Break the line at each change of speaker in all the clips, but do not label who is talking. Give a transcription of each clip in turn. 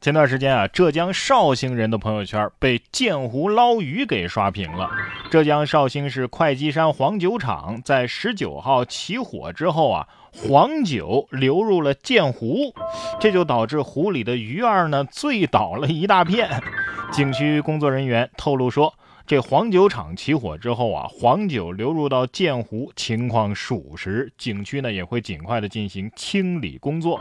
前段时间啊，浙江绍兴人的朋友圈被鉴湖捞鱼给刷屏了。浙江绍兴市会稽山黄酒厂在十九号起火之后啊，黄酒流入了鉴湖，这就导致湖里的鱼儿呢醉倒了一大片。景区工作人员透露说，这黄酒厂起火之后啊，黄酒流入到鉴湖，情况属实，景区呢也会尽快的进行清理工作。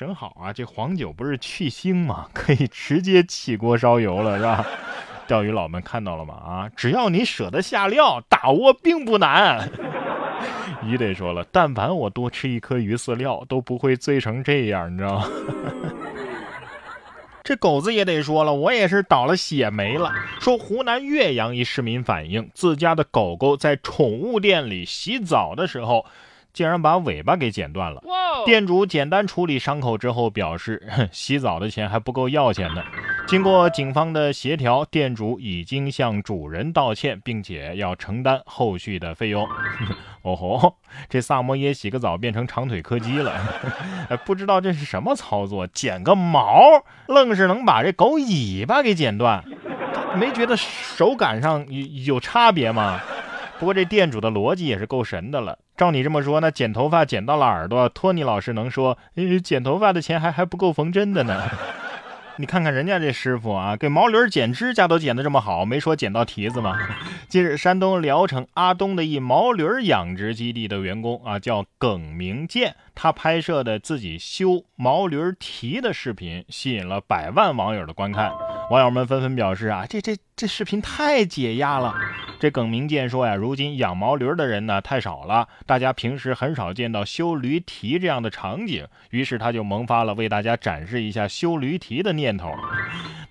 正好啊，这黄酒不是去腥吗？可以直接起锅烧油了，是吧？钓鱼佬们看到了吗？啊，只要你舍得下料，打窝并不难。鱼得说了，但凡我多吃一颗鱼饲料，都不会醉成这样，你知道吗？这狗子也得说了，我也是倒了血霉了。说湖南岳阳一市民反映，自家的狗狗在宠物店里洗澡的时候。竟然把尾巴给剪断了。店主简单处理伤口之后表示，洗澡的钱还不够要钱呢。经过警方的协调，店主已经向主人道歉，并且要承担后续的费用。哦吼，这萨摩耶洗个澡变成长腿柯基了，不知道这是什么操作？剪个毛，愣是能把这狗尾巴给剪断，没觉得手感上有有差别吗？不过这店主的逻辑也是够神的了。照你这么说，那剪头发剪到了耳朵，托尼老师能说，剪头发的钱还还不够缝针的呢？你看看人家这师傅啊，给毛驴剪指甲都剪得这么好，没说剪到蹄子吗？近日，山东聊城阿东的一毛驴养殖基地的员工啊，叫耿明建，他拍摄的自己修毛驴蹄的视频，吸引了百万网友的观看。网友们纷纷表示啊，这这这视频太解压了。这耿明建说呀，如今养毛驴的人呢太少了，大家平时很少见到修驴蹄这样的场景，于是他就萌发了为大家展示一下修驴蹄的念头。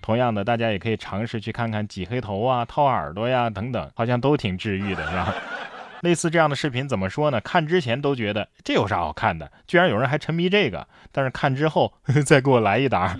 同样的，大家也可以尝试去看看挤黑头啊、掏耳朵呀等等，好像都挺治愈的，是吧？类似这样的视频怎么说呢？看之前都觉得这有啥好看的，居然有人还沉迷这个，但是看之后 再给我来一打。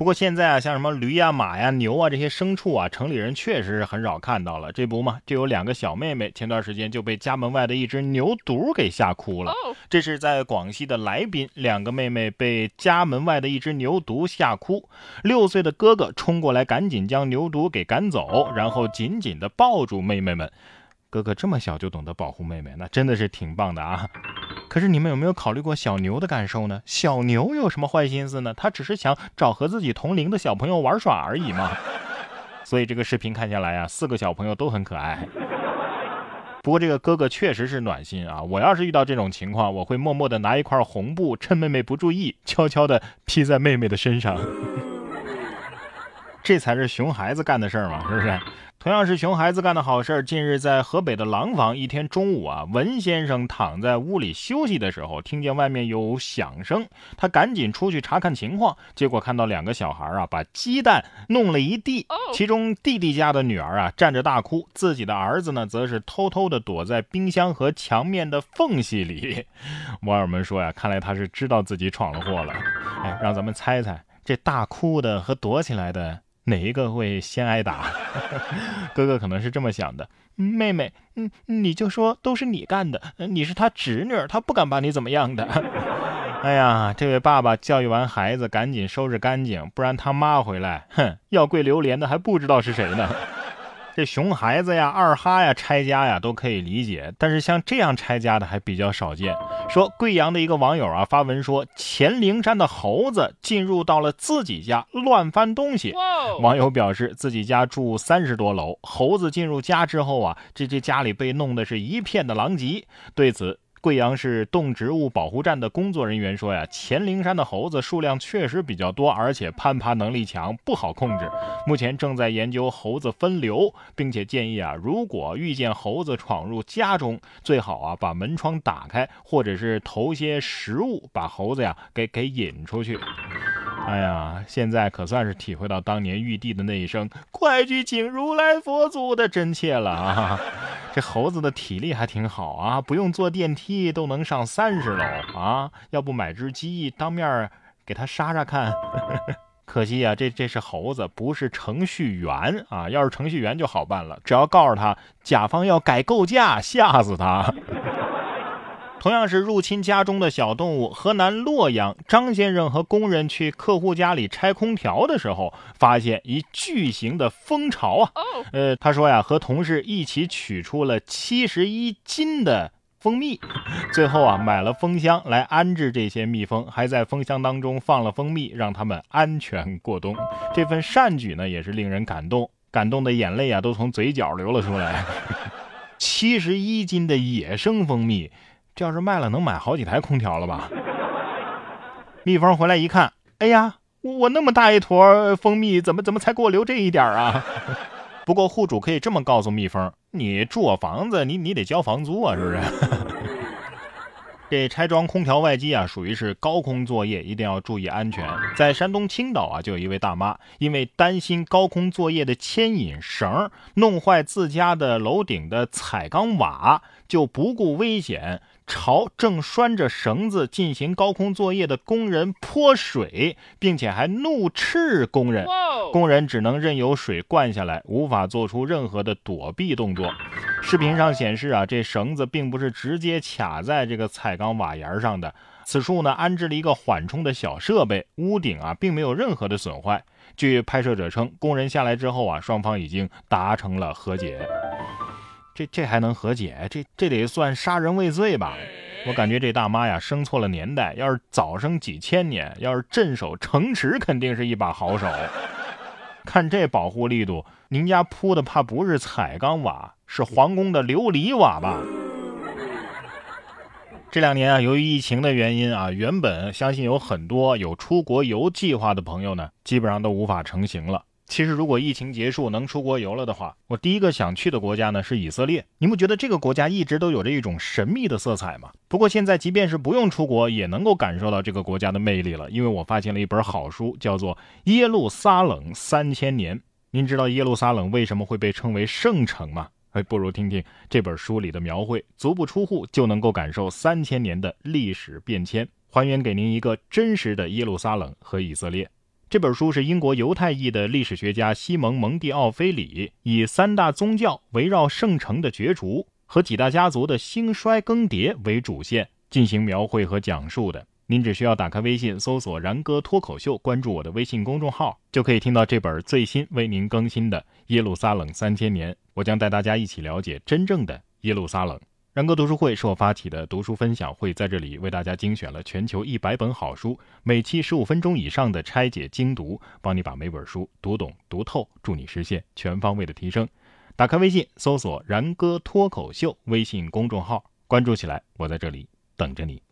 不过现在啊，像什么驴呀、马呀、牛啊这些牲畜啊，城里人确实是很少看到了。这不嘛，就有两个小妹妹，前段时间就被家门外的一只牛犊给吓哭了。这是在广西的来宾，两个妹妹被家门外的一只牛犊吓哭，六岁的哥哥冲过来，赶紧将牛犊给赶走，然后紧紧地抱住妹妹们。哥哥这么小就懂得保护妹妹，那真的是挺棒的啊。可是你们有没有考虑过小牛的感受呢？小牛有什么坏心思呢？他只是想找和自己同龄的小朋友玩耍而已嘛。所以这个视频看下来啊，四个小朋友都很可爱。不过这个哥哥确实是暖心啊！我要是遇到这种情况，我会默默的拿一块红布，趁妹妹不注意，悄悄的披在妹妹的身上。这才是熊孩子干的事儿嘛，是不是？同样是熊孩子干的好事儿。近日，在河北的廊坊，一天中午啊，文先生躺在屋里休息的时候，听见外面有响声，他赶紧出去查看情况，结果看到两个小孩啊，把鸡蛋弄了一地。其中弟弟家的女儿啊，站着大哭，自己的儿子呢，则是偷偷的躲在冰箱和墙面的缝隙里。网友们说呀，看来他是知道自己闯了祸了。哎，让咱们猜猜，这大哭的和躲起来的。哪一个会先挨打？哥哥可能是这么想的。妹妹，嗯，你就说都是你干的，你是他侄女，他不敢把你怎么样的。哎呀，这位爸爸教育完孩子，赶紧收拾干净，不然他妈回来，哼，要跪榴莲的还不知道是谁呢。这熊孩子呀、二哈呀、拆家呀都可以理解，但是像这样拆家的还比较少见。说贵阳的一个网友啊发文说，黔灵山的猴子进入到了自己家乱翻东西。网友表示，自己家住三十多楼，猴子进入家之后啊，这这家里被弄得是一片的狼藉。对此。贵阳市动植物保护站的工作人员说呀，黔灵山的猴子数量确实比较多，而且攀爬能力强，不好控制。目前正在研究猴子分流，并且建议啊，如果遇见猴子闯入家中，最好啊把门窗打开，或者是投些食物，把猴子呀给给引出去。哎呀，现在可算是体会到当年玉帝的那一声“快去请如来佛祖”的真切了啊！这猴子的体力还挺好啊，不用坐电梯都能上三十楼啊！要不买只鸡当面给他杀杀看？可惜啊，这这是猴子，不是程序员啊！要是程序员就好办了，只要告诉他甲方要改构架，吓死他。同样是入侵家中的小动物，河南洛阳张先生和工人去客户家里拆空调的时候，发现一巨型的蜂巢啊！呃，他说呀，和同事一起取出了七十一斤的蜂蜜，最后啊，买了蜂箱来安置这些蜜蜂，还在蜂箱当中放了蜂蜜，让它们安全过冬。这份善举呢，也是令人感动，感动的眼泪啊，都从嘴角流了出来。七十一斤的野生蜂蜜。要是卖了，能买好几台空调了吧？蜜蜂回来一看，哎呀，我那么大一坨蜂蜜，怎么怎么才给我留这一点啊？不过户主可以这么告诉蜜蜂：你住我房子，你你得交房租啊，是不是？这拆装空调外机啊，属于是高空作业，一定要注意安全。在山东青岛啊，就有一位大妈，因为担心高空作业的牵引绳弄坏自家的楼顶的彩钢瓦，就不顾危险。朝正拴着绳子进行高空作业的工人泼水，并且还怒斥工人，工人只能任由水灌下来，无法做出任何的躲避动作。视频上显示啊，这绳子并不是直接卡在这个彩钢瓦檐上的，此处呢安置了一个缓冲的小设备，屋顶啊并没有任何的损坏。据拍摄者称，工人下来之后啊，双方已经达成了和解。这这还能和解？这这得算杀人未遂吧？我感觉这大妈呀生错了年代，要是早生几千年，要是镇守城池，肯定是一把好手。看这保护力度，您家铺的怕不是彩钢瓦，是皇宫的琉璃瓦吧？这两年啊，由于疫情的原因啊，原本相信有很多有出国游计划的朋友呢，基本上都无法成行了。其实，如果疫情结束能出国游了的话，我第一个想去的国家呢是以色列。你不觉得这个国家一直都有着一种神秘的色彩吗？不过现在，即便是不用出国，也能够感受到这个国家的魅力了。因为我发现了一本好书，叫做《耶路撒冷三千年》。您知道耶路撒冷为什么会被称为圣城吗？哎，不如听听这本书里的描绘，足不出户就能够感受三千年的历史变迁，还原给您一个真实的耶路撒冷和以色列。这本书是英国犹太裔的历史学家西蒙·蒙蒂奥菲里以三大宗教围绕圣城的角逐和几大家族的兴衰更迭为主线进行描绘和讲述的。您只需要打开微信搜索“然哥脱口秀”，关注我的微信公众号，就可以听到这本最新为您更新的《耶路撒冷三千年》。我将带大家一起了解真正的耶路撒冷。然哥读书会是我发起的读书分享会，在这里为大家精选了全球一百本好书，每期十五分钟以上的拆解精读，帮你把每本书读懂读透，助你实现全方位的提升。打开微信，搜索“然哥脱口秀”微信公众号，关注起来，我在这里等着你。